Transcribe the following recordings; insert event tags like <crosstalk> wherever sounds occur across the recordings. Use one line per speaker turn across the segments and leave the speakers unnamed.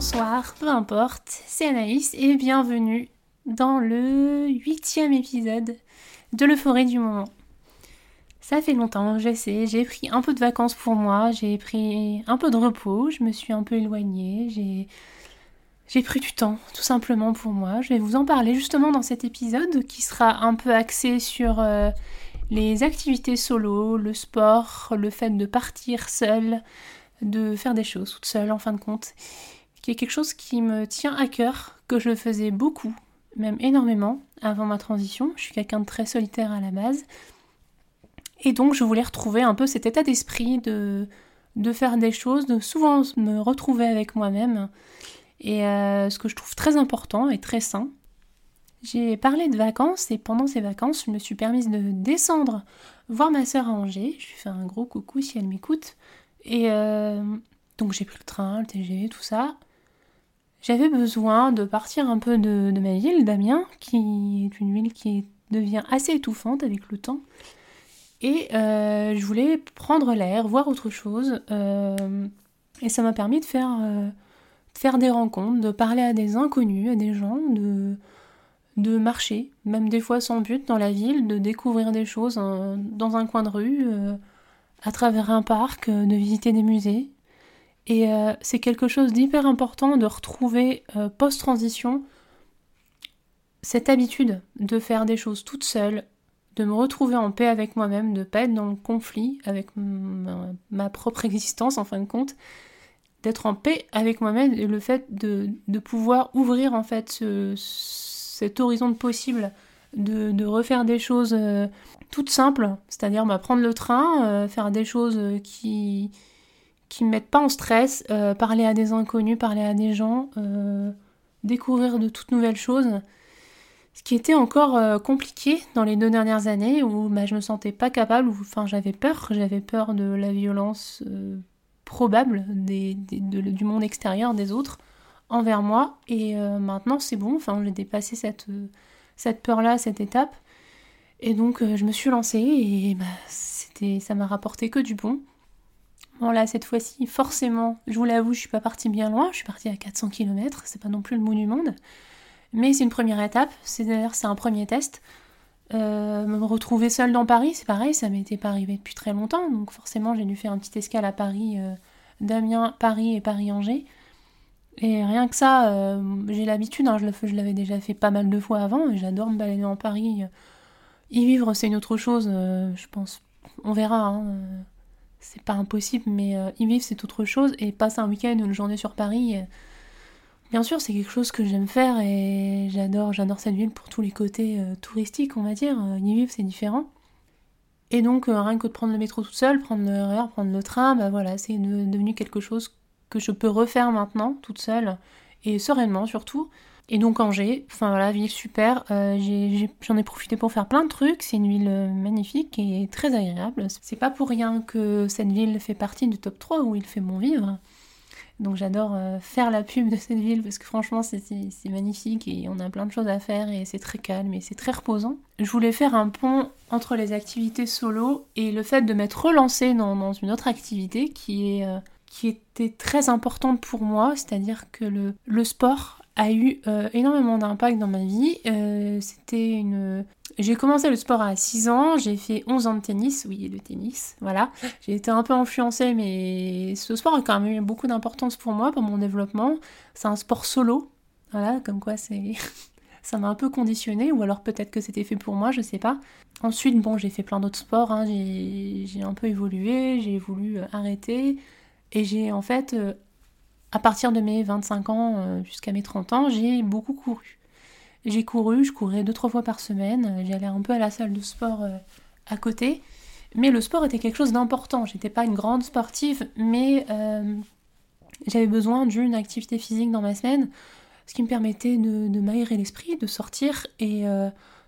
bonsoir, peu importe, c'est Anaïs et bienvenue dans le huitième épisode de l'euphorie du moment. Ça fait longtemps, j'essaie, j'ai pris un peu de vacances pour moi, j'ai pris un peu de repos, je me suis un peu éloignée, j'ai... Pris du temps, tout simplement pour moi. Je vais vous en parler justement dans cet épisode qui sera un peu axé sur euh, les activités solo, le sport, le fait de partir seul, de faire des choses toute seule en fin de compte, qui est quelque chose qui me tient à cœur, que je faisais beaucoup, même énormément, avant ma transition. Je suis quelqu'un de très solitaire à la base. Et donc je voulais retrouver un peu cet état d'esprit de, de faire des choses, de souvent me retrouver avec moi-même. Et euh, ce que je trouve très important et très sain. J'ai parlé de vacances et pendant ces vacances, je me suis permise de descendre voir ma sœur à Angers. Je lui fais un gros coucou si elle m'écoute. Et euh, donc j'ai pris le train, le TGV, tout ça. J'avais besoin de partir un peu de, ma ville, d'Amiens, qui est une ville qui devient assez étouffante avec le temps. Et euh, je voulais prendre l'air, voir autre chose. Euh, et ça m'a permis de faire, de faire des rencontres, de parler à des inconnus, à des gens, de, de marcher, même des fois sans but dans la ville, de découvrir des choses dans un coin de rue à travers un parc, euh, de visiter des musées. Et euh, c'est quelque chose d'hyper important de retrouver euh, post-transition cette habitude de faire des choses toute seule, de me retrouver en paix avec moi-même, de pas être dans le conflit avec ma, propre <laughs> existence en fin de compte, d'être en paix avec moi-même et le fait de, pouvoir ouvrir en fait cet horizon de possible, de, refaire des choses toute simple, c'est-à-dire bah, prendre le train, euh, faire des choses euh, qui qui me mettent pas en stress, euh, parler à des inconnus, parler à des gens, découvrir de toutes nouvelles choses. Ce qui était encore compliqué dans les deux dernières années où bah, je me sentais pas capable, ou enfin j'avais peur, j'avais peur de la violence probable du monde extérieur, des autres, envers moi. Et maintenant c'est bon, enfin j'ai dépassé cette, cette peur-là, cette étape. Et donc euh, je me suis lancée et bah, c'était, ça m'a rapporté que du bon. Bon là cette fois-ci, forcément, je vous l'avoue, je suis pas partie bien loin, je suis partie à 400 km, c'est pas non plus le bout du monde. Mais c'est une première étape, c'est d'ailleurs c'est un premier test. Euh, me retrouver seule dans Paris, c'est pareil, ça m'était pas arrivé depuis très longtemps, donc forcément j'ai dû faire un petit escale à Paris, euh, Damien, Paris et Paris-Angers. Et rien que ça, j'ai l'habitude, hein, je, je l'avais déjà fait pas mal de fois avant, et j'adore me balader en Paris y vivre, c'est une autre chose, euh, je pense. On verra, hein, euh, c'est pas impossible, mais euh, y vivre, c'est autre chose. Et passer un week-end ou une journée sur Paris, bien sûr, c'est quelque chose que j'aime faire et j'adore, j'adore cette ville pour tous les côtés touristiques, on va dire. y vivre, c'est différent. Et donc, rien que de prendre le métro toute seule, prendre le RER, prendre le train, bah voilà, c'est devenu quelque chose que je peux refaire maintenant, toute seule, et sereinement surtout. Et donc Angers, enfin voilà, ville super. Euh, j'en ai, profité pour faire plein de trucs. C'est une ville euh, magnifique et très agréable. C'est pas pour rien que cette ville fait partie du top 3 où il fait bon vivre. Donc j'adore euh, faire la pub de cette ville parce que franchement c'est magnifique et on a plein de choses à faire et c'est très calme et c'est très reposant. Je voulais faire un pont entre les activités solo et le fait de m'être relancée dans, une autre activité qui, est, qui était très importante pour moi, c'est-à-dire que le, le sport a eu euh, énormément d'impact dans ma vie. Euh, c'était une... J'ai commencé le sport à 6 ans, j'ai fait 11 ans de tennis, oui, le tennis, voilà. <laughs> J'ai été un peu influencée, mais ce sport a quand même eu beaucoup d'importance pour moi, pour mon développement. C'est un sport solo, voilà, comme quoi c'est... <laughs> ça m'a un peu conditionné, ou alors peut-être que c'était fait pour moi, je sais pas. Ensuite, bon, j'ai fait plein d'autres sports, hein. j'ai un peu évolué, j'ai voulu euh, arrêter, et j'ai en fait à partir de mes 25 ans euh, jusqu'à mes 30 ans, j'ai beaucoup couru. J'ai couru, je courais deux trois fois par semaine, j'allais un peu à la salle de sport euh, à côté, mais le sport était quelque chose d'important. J'étais pas une grande sportive, mais euh, j'avais besoin d'une activité physique dans ma semaine, ce qui me permettait de, m'aérer l'esprit, de sortir et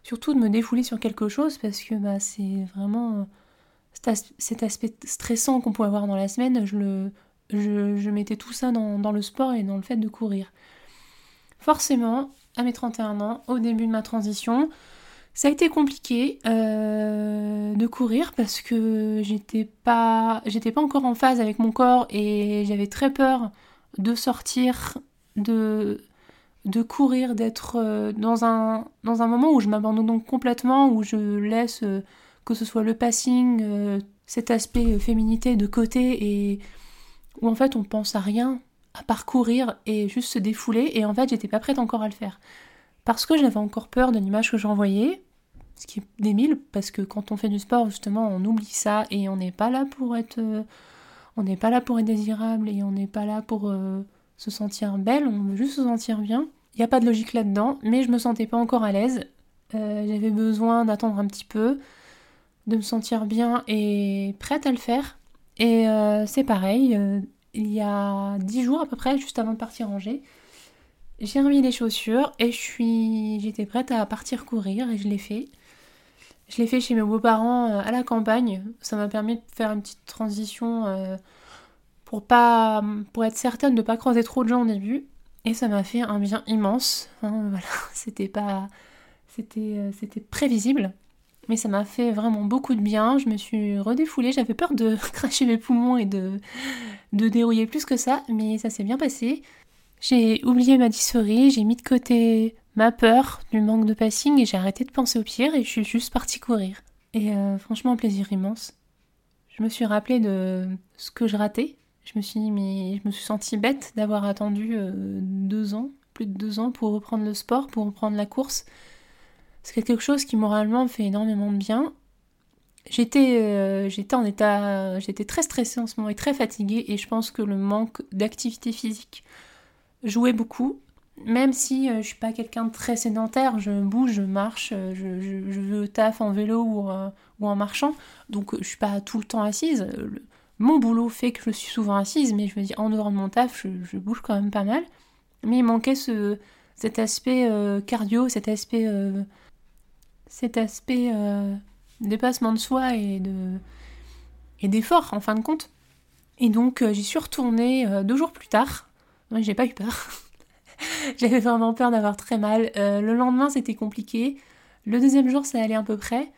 surtout de me défouler sur quelque chose parce que bah, c'est vraiment cet aspect stressant qu'on peut avoir dans la semaine, je le, je, mettais tout ça dans, le sport et dans le fait de courir. Forcément, à mes 31 ans, au début de ma transition, ça a été compliqué euh, de courir parce que j'étais pas, pas encore en phase avec mon corps et j'avais très peur de sortir de, de courir, d'être euh, dans, un, dans un moment où je m'abandonne complètement, où je laisse euh, que ce soit le passing, cet aspect féminité de côté, et où en fait on pense à rien, à parcourir et juste se défouler, et en fait j'étais pas prête encore à le faire. Parce que j'avais encore peur de l'image que j'envoyais, ce qui est débile, parce que quand on fait du sport, justement, on oublie ça, et on n'est pas là pour être... on n'est pas là pour être désirable, et on n'est pas là pour se sentir belle, on veut juste se sentir bien. Il n'y a pas de logique là-dedans, mais je me sentais pas encore à l'aise. Euh, j'avais besoin d'attendre un petit peu, de me sentir bien et prête à le faire. Et euh, c'est pareil, euh, il y a dix jours à peu près, juste avant de partir ranger, j'ai remis les chaussures et je suis, j'étais prête à partir courir et je l'ai fait. Je l'ai fait chez mes beaux-parents à la campagne. Ça m'a permis de faire une petite transition pour pas pour être certaine de ne pas croiser trop de gens au début et ça m'a fait un bien immense hein, <laughs> voilà c'était pas c'était euh, c'était prévisible mais ça m'a fait vraiment beaucoup de bien. Je me suis redéfoulée. J'avais peur de <laughs> cracher mes poumons et de de dérouiller plus que ça mais ça s'est bien passé. J'ai oublié ma dysphorie j'ai mis de côté ma peur du manque de passing et j'ai arrêté de penser au pire et je suis juste partie courir. Et euh, franchement un plaisir immense. Je me suis rappelé de ce que je ratais. Je me suis dit, mais je me suis sentie bête d'avoir attendu euh, deux ans, plus de deux ans, pour reprendre le sport, pour reprendre la course. C'est quelque chose qui moralement me fait énormément de bien. J'étais euh, j'étais en état j'étais très stressée en ce moment et très fatiguée et je pense que le manque d'activité physique jouait beaucoup même si euh, je suis pas quelqu'un de très sédentaire, je bouge, je marche, je, je, je taf en vélo ou, ou, en marchant, donc je suis pas tout le temps assise mon boulot fait que je suis souvent assise, mais je me dis en dehors de mon taf, je, bouge quand même pas mal. Mais il manquait ce, cet aspect euh, cardio, cet aspect, euh, cet aspect euh, dépassement de soi et de et d'effort en fin de compte. Et donc j'y suis retournée deux jours plus tard. j'ai pas eu peur. <laughs> J'avais vraiment peur d'avoir très mal. le lendemain c'était compliqué. Le deuxième jour ça allait à peu près.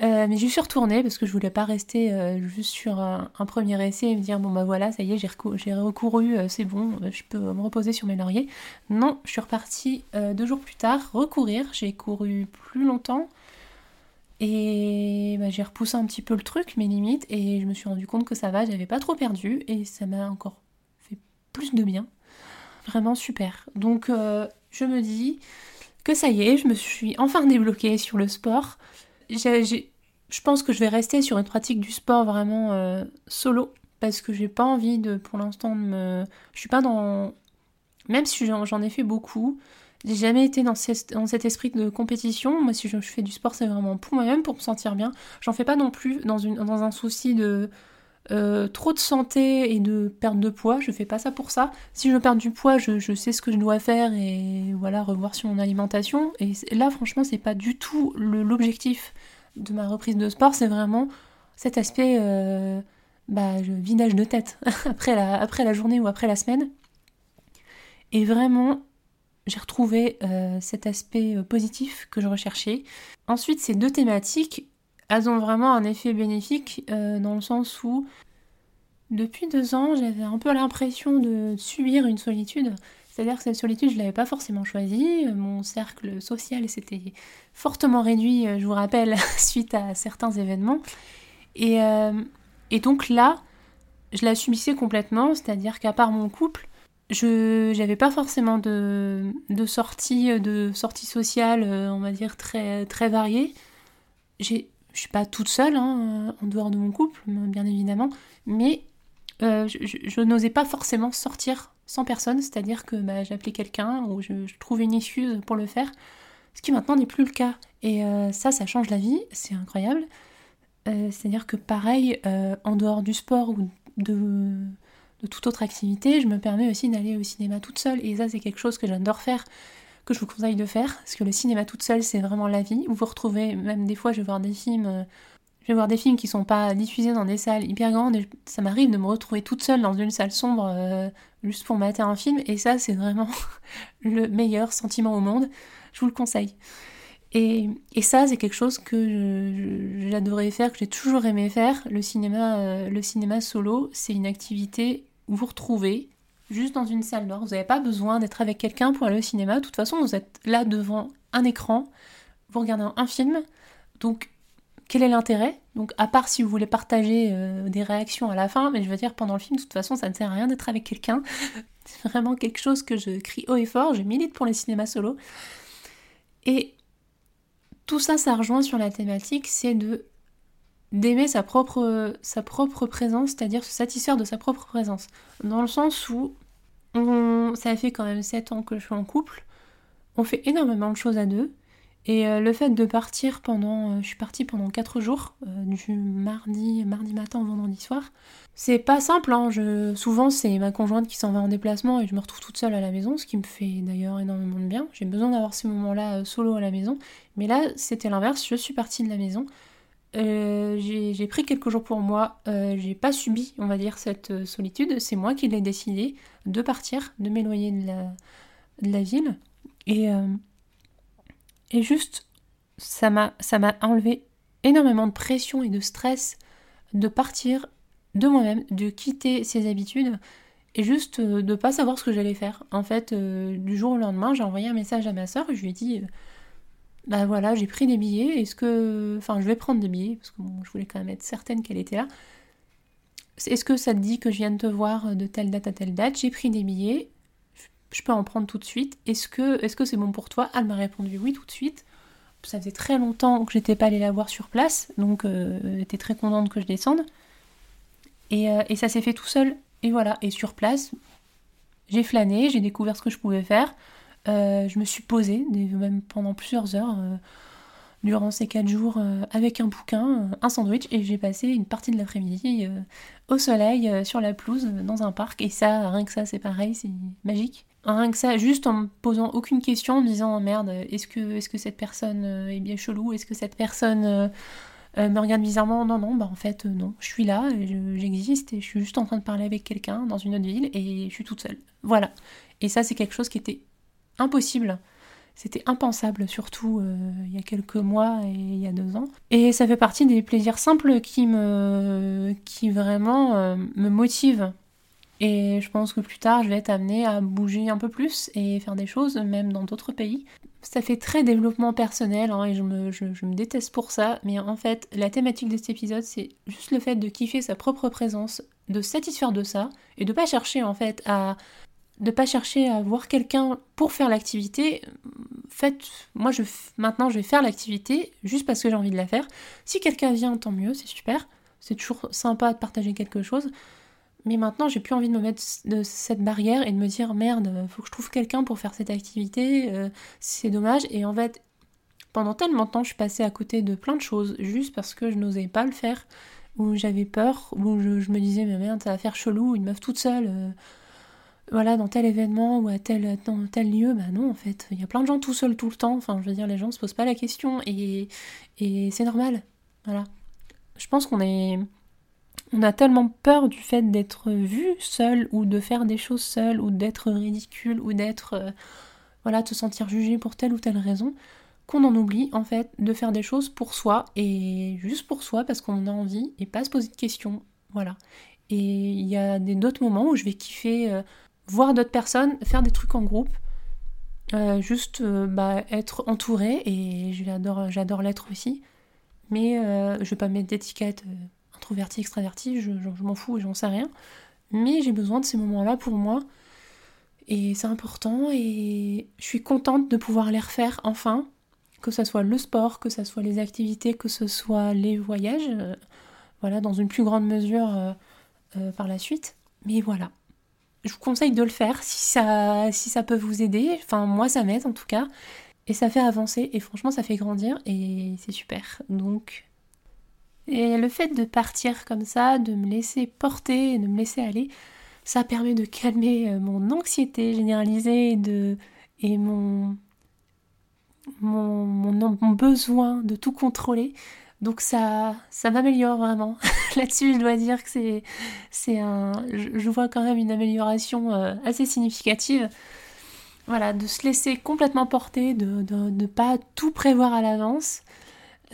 Euh, mais je suis retournée parce que je voulais pas rester euh, juste sur un, premier essai et me dire bon bah voilà ça y est j'ai recouru, euh, c'est bon je peux me reposer sur mes lauriers. Non, je suis repartie deux jours plus tard recourir. J'ai couru plus longtemps et bah, j'ai repoussé un petit peu le truc mes limites et je me suis rendu compte que ça va, j'avais pas trop perdu et ça m'a encore fait plus de bien. Vraiment super. Donc je me dis que ça y est, je me suis enfin débloquée sur le sport je pense que je vais rester sur une pratique du sport vraiment euh, solo parce que j'ai pas envie de pour l'instant de me je suis pas dans même si j'en ai fait beaucoup j'ai jamais été dans, dans, cet esprit de compétition. Moi si je, fais du sport c'est vraiment pour moi-même pour me sentir bien. J'en fais pas non plus dans, une, dans un souci de euh, trop de santé et de perte de poids, je fais pas ça pour ça. Si je perds du poids, je, sais ce que je dois faire et voilà, revoir sur mon alimentation. Et là, franchement, c'est pas du tout l'objectif de ma reprise de sport, c'est vraiment cet aspect euh, bah, vidage de tête <laughs> après la, journée ou après la semaine. Et vraiment, j'ai retrouvé euh, cet aspect positif que je recherchais. Ensuite, ces deux thématiques, elles ont vraiment un effet bénéfique euh, dans le sens où depuis deux ans, j'avais un peu l'impression de subir une solitude. C'est-à-dire que cette solitude, je ne l'avais pas forcément choisie. Mon cercle social s'était fortement réduit, euh, je vous rappelle, <laughs> suite à certains événements. Et, euh, et donc là, je la subissais complètement, c'est-à-dire qu'à part mon couple, je n'avais pas forcément de, de sorties de sortie sociales, on va dire, très, très variées. J'ai je suis pas toute seule, hein, en dehors de mon couple, bien évidemment, mais euh, je, n'osais pas forcément sortir sans personne, c'est-à-dire que bah, j'appelais quelqu'un ou je, trouvais une excuse pour le faire, ce qui maintenant n'est plus le cas. Et euh, ça, ça change la vie, c'est incroyable. Euh, c'est-à-dire que pareil, en dehors du sport ou de toute autre activité, je me permets aussi d'aller au cinéma toute seule, et ça, c'est quelque chose que j'adore faire que je vous conseille de faire, parce que le cinéma toute seule, c'est vraiment la vie. Vous vous retrouvez, même des fois, je vais voir des films, euh, je vais voir des films qui sont pas diffusés dans des salles hyper grandes, et ça m'arrive de me retrouver toute seule dans une salle sombre euh, juste pour mater un film, et ça, c'est vraiment <laughs> le meilleur sentiment au monde. Je vous le conseille. Et, ça, c'est quelque chose que j'adorais faire, que j'ai toujours aimé faire. Le cinéma, euh, le cinéma solo, c'est une activité où vous retrouvez juste dans une salle noire. Vous n'avez pas besoin d'être avec quelqu'un pour aller au cinéma. De toute façon, vous êtes là devant un écran, vous regardez un film. Donc, quel est l'intérêt? Donc, à part si vous voulez partager euh, des réactions à la fin, mais je veux dire, pendant le film, de toute façon, ça ne sert à rien d'être avec quelqu'un. <laughs> C'est vraiment quelque chose que je crie haut et fort. Je milite pour les cinémas solo. Et tout ça, ça rejoint sur la thématique, c'est de d'aimer sa propre, sa propre présence, c'est-à-dire se satisfaire de sa propre présence. Dans le sens où on, ça fait quand même 7 ans que je suis en couple, on fait énormément de choses à deux, et euh, le fait de partir pendant, euh, je suis partie pendant 4 jours, euh, du mardi, mardi matin au vendredi soir, c'est pas simple, hein, je, souvent c'est ma conjointe qui s'en va en déplacement et je me retrouve toute seule à la maison, ce qui me fait d'ailleurs énormément de bien, j'ai besoin d'avoir ces moments-là solo à la maison, mais là c'était l'inverse, je suis partie de la maison, j'ai pris quelques jours pour moi, j'ai pas subi, on va dire, cette solitude, c'est moi qui l'ai décidé de partir, de m'éloigner de la, ville, et et juste, ça m'a, enlevé énormément de pression et de stress de partir de moi-même, de quitter ses habitudes et juste euh, de pas savoir ce que j'allais faire. En fait, euh, du jour au lendemain, j'ai envoyé un message à ma soeur, je lui ai dit euh, bah voilà, j'ai pris des billets, est-ce que enfin, je vais prendre des billets parce que je voulais quand même être certaine qu'elle était là. Est-ce que ça te dit que je viens de te voir de telle date à telle date? J'ai pris des billets, je peux en prendre tout de suite. Est-ce que c'est bon pour toi? Elle m'a répondu oui tout de suite. Ça faisait très longtemps que j'étais pas allée la voir sur place, donc euh, elle était très contente que je descende. Et, euh, et ça s'est fait tout seul. Et voilà. Et sur place, j'ai flâné, j'ai découvert ce que je pouvais faire. Euh, je me suis posée, même pendant plusieurs heures, durant ces quatre jours, avec un bouquin, un sandwich, et j'ai passé une partie de l'après-midi au soleil, sur la pelouse, dans un parc. Et ça, rien que ça, c'est pareil, c'est magique. Rien que ça, juste en me posant aucune question, en me disant oh, merde, est-ce que, est que cette personne euh, est bien chelou? Est-ce que cette personne euh, euh, me regarde bizarrement? Non, non, bah en fait, non. Je suis là, j'existe et je suis juste en train de parler avec quelqu'un dans une autre ville et je suis toute seule. Voilà. Et ça, c'est quelque chose qui était impossible. C'était impensable, surtout il y a quelques mois et il y a deux ans. Et ça fait partie des plaisirs simples qui me, qui vraiment me motivent et je pense que plus tard, je vais être amenée à bouger un peu plus et faire des choses, même dans d'autres pays. Ça fait très développement personnel hein, et je me, je, me, déteste pour ça, mais en fait, la thématique de cet épisode, c'est juste le fait de kiffer sa propre présence, de satisfaire de ça et de pas chercher en fait à de pas chercher à voir quelqu'un pour faire l'activité. Faites, moi je maintenant je vais faire l'activité juste parce que j'ai envie de la faire. Si quelqu'un vient, tant mieux, c'est super. C'est toujours sympa de partager quelque chose. Mais maintenant, j'ai plus envie de me mettre de cette barrière et de me dire merde, faut que je trouve quelqu'un pour faire cette activité, euh, c'est dommage. Et en fait, pendant tellement de temps, je suis passée à côté de plein de choses juste parce que je n'osais pas le faire, ou j'avais peur, ou je, me disais mais merde, ça va faire chelou, une meuf toute seule. Euh, voilà, dans tel événement ou à tel, dans tel lieu, bah non, en fait, il y a plein de gens tout seuls tout le temps. Enfin, je veux dire, les gens se posent pas la question et, et c'est normal. Voilà. Je pense qu'on est on a tellement peur du fait d'être vu seul ou de faire des choses seul ou d'être ridicule ou d'être euh, voilà, de se sentir jugé pour telle ou telle raison qu'on en oublie en fait de faire des choses pour soi et juste pour soi parce qu'on a envie et pas se poser de questions. Voilà. Et il y a d'autres moments où je vais kiffer euh, voir d'autres personnes, faire des trucs en groupe, euh, juste bah, être entourée et j'adore, j'adore l'être aussi. Mais je vais pas mettre d'étiquette introverti, extraverti, je, m'en fous et j'en sais rien. Mais j'ai besoin de ces moments-là pour moi. Et c'est important et je suis contente de pouvoir les refaire enfin. Que ce soit le sport, que ce soit les activités, que ce soit les voyages. Euh, voilà, dans une plus grande mesure euh, euh, par la suite. Mais voilà. Je vous conseille de le faire si ça, peut vous aider. Enfin, moi, ça m'aide en tout cas. Et ça fait avancer et franchement, ça fait grandir et c'est super. Donc, et le fait de partir comme ça, de me laisser porter de me laisser aller, ça permet de calmer euh, mon anxiété généralisée et, de, et mon, mon, mon, besoin de tout contrôler. Donc ça, ça m'améliore vraiment. <laughs> Là-dessus, je dois dire que c'est, c'est un, je, vois quand même une amélioration euh, assez significative. Voilà, de se laisser complètement porter, de ne pas tout prévoir à l'avance,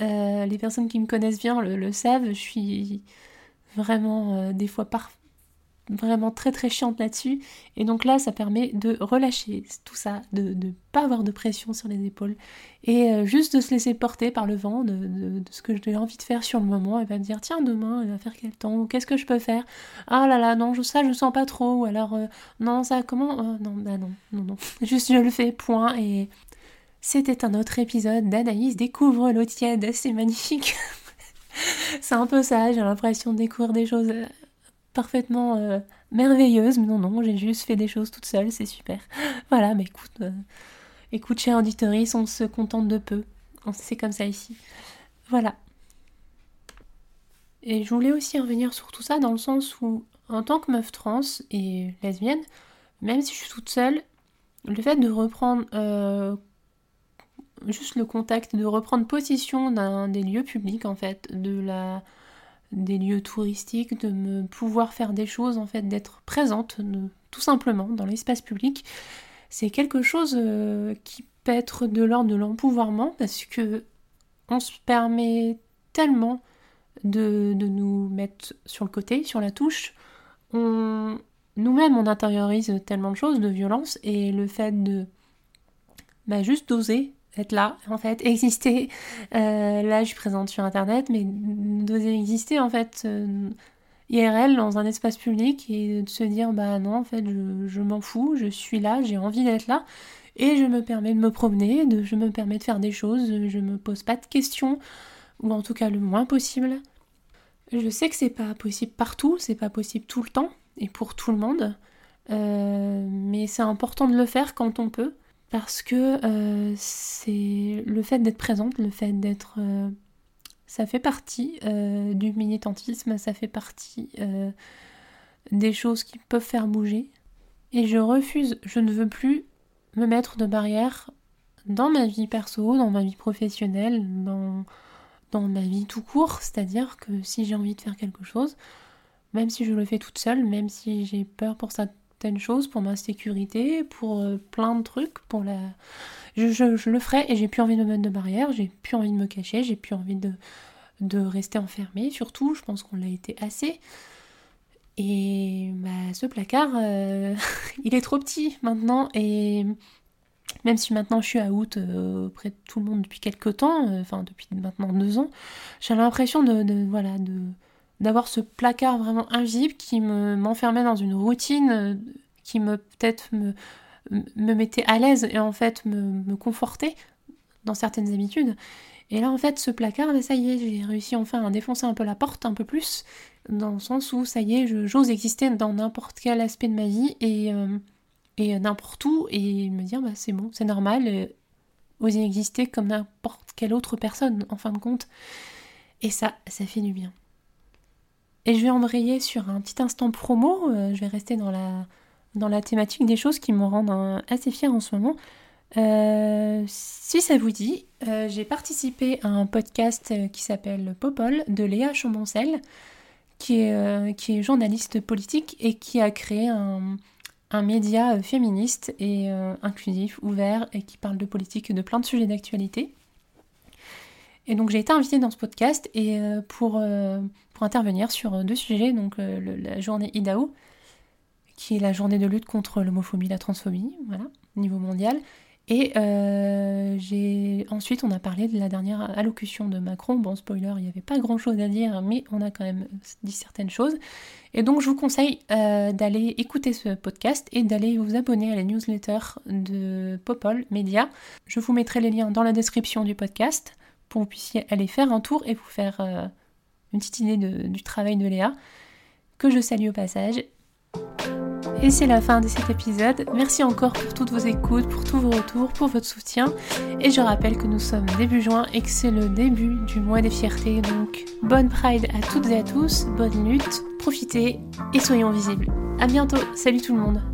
euh, les personnes qui me connaissent bien le, savent, je suis vraiment euh, des fois vraiment très très chiante là-dessus. Et donc là, ça permet de relâcher tout ça, de ne pas avoir de pression sur les épaules. Et euh, juste de se laisser porter par le vent de, ce que j'ai envie de faire sur le moment. Et va me dire tiens demain il va faire quel temps qu'est-ce que je peux faire? Ah là là non ça je sens pas trop. Ou alors euh, non ça comment euh, non bah non non non. <laughs> Juste je le fais point et c'était un autre épisode d'Anaïs découvre l'eau tiède. C'est magnifique. <laughs> C'est un peu ça j'ai l'impression de découvrir des choses parfaitement euh, merveilleuse, mais non, non, j'ai juste fait des choses toute seule, c'est super. <gasps> Voilà, mais écoute, euh, écoute, chère auditoris, on se contente de peu. C'est comme ça ici. Voilà. Et je voulais aussi revenir sur tout ça dans le sens où, en tant que meuf trans et lesbienne, même si je suis toute seule, le fait de reprendre euh, juste le contact, de reprendre possession d'un des lieux publics en fait, de la des lieux touristiques, de me pouvoir faire des choses, en fait, d'être présente tout simplement dans l'espace public. C'est quelque chose euh, qui peut être de l'ordre de l'empouvoirment parce que on se permet tellement de, nous mettre sur le côté, sur la touche. On, nous-mêmes, on intériorise tellement de choses, de violence, et le fait de bah, juste d'oser être là, en fait, <laughs> exister. Euh, là, je suis présente sur Internet, mais d'oser exister, en fait, euh, IRL, dans un espace public, et de se dire, bah non, en fait, je, m'en fous, je suis là, j'ai envie d'être là, et je me permets de me promener, de, je me permets de faire des choses, je me pose pas de questions, ou en tout cas le moins possible. Je sais que c'est pas possible partout, c'est pas possible tout le temps, et pour tout le monde, euh, mais c'est important de le faire quand on peut parce que euh, c'est le fait d'être présente, le fait d'être... Euh, ça fait partie euh, du militantisme, ça fait partie des choses qui peuvent faire bouger. Et je refuse, je ne veux plus me mettre de barrières dans ma vie perso, dans ma vie professionnelle, dans, dans ma vie tout court. C'est-à-dire que si j'ai envie de faire quelque chose, même si je le fais toute seule, même si j'ai peur pour ça choses pour ma sécurité, pour euh, plein de trucs, pour la... Je, le ferai et j'ai plus envie de me mettre de barrière, j'ai plus envie de me cacher, j'ai plus envie de, rester enfermée, surtout, je pense qu'on l'a été assez. Et bah, ce placard, euh, <laughs> il est trop petit maintenant et même si maintenant je suis à août euh, auprès de tout le monde depuis quelques temps, enfin depuis maintenant deux ans, j'ai l'impression de, voilà de d'avoir ce placard vraiment invisible qui me m'enfermait dans une routine euh, qui me peut-être me, me mettait à l'aise et en fait me, me, confortait dans certaines habitudes. Et là en fait ce placard, ça y est, j'ai réussi enfin à défoncer un peu la porte un peu plus, dans le sens où ça y est, j'ose exister dans n'importe quel aspect de ma vie et, euh, et n'importe où et me dire bah c'est bon, c'est normal, euh, oser exister comme n'importe quelle autre personne en fin de compte. Et ça, ça fait du bien. Et je vais embrayer sur un petit instant promo, euh, je vais rester dans la, dans la thématique des choses qui me rendent assez fière en ce moment. Euh, si ça vous dit, euh, j'ai participé à un podcast qui s'appelle Popol de Léa Chamboncel, qui est, qui est journaliste politique et qui a créé un, un média féministe et inclusif, ouvert et qui parle de politique et de plein de sujets d'actualité. Et donc j'ai été invitée dans ce podcast et pour pour intervenir sur euh, deux sujets, donc euh, la journée IDAO, qui est la journée de lutte contre l'homophobie, la transphobie, voilà, au niveau mondial. Et euh, j'ai ensuite on a parlé de la dernière allocution de Macron. Bon spoiler, il n'y avait pas grand chose à dire, mais on a quand même dit certaines choses. Et donc je vous conseille d'aller écouter ce podcast et d'aller vous abonner à la newsletter de Popol Media. Je vous mettrai les liens dans la description du podcast pour que vous puissiez aller faire un tour et vous faire petite idée du travail de Léa, que je salue au passage. Et c'est la fin de cet épisode. Merci encore pour toutes vos écoutes, pour tous vos retours, pour votre soutien. Et je rappelle que nous sommes début juin et que c'est le début du mois des fiertés. Donc bonne Pride à toutes et à tous, bonne lutte, profitez et soyons visibles. A bientôt, salut tout le monde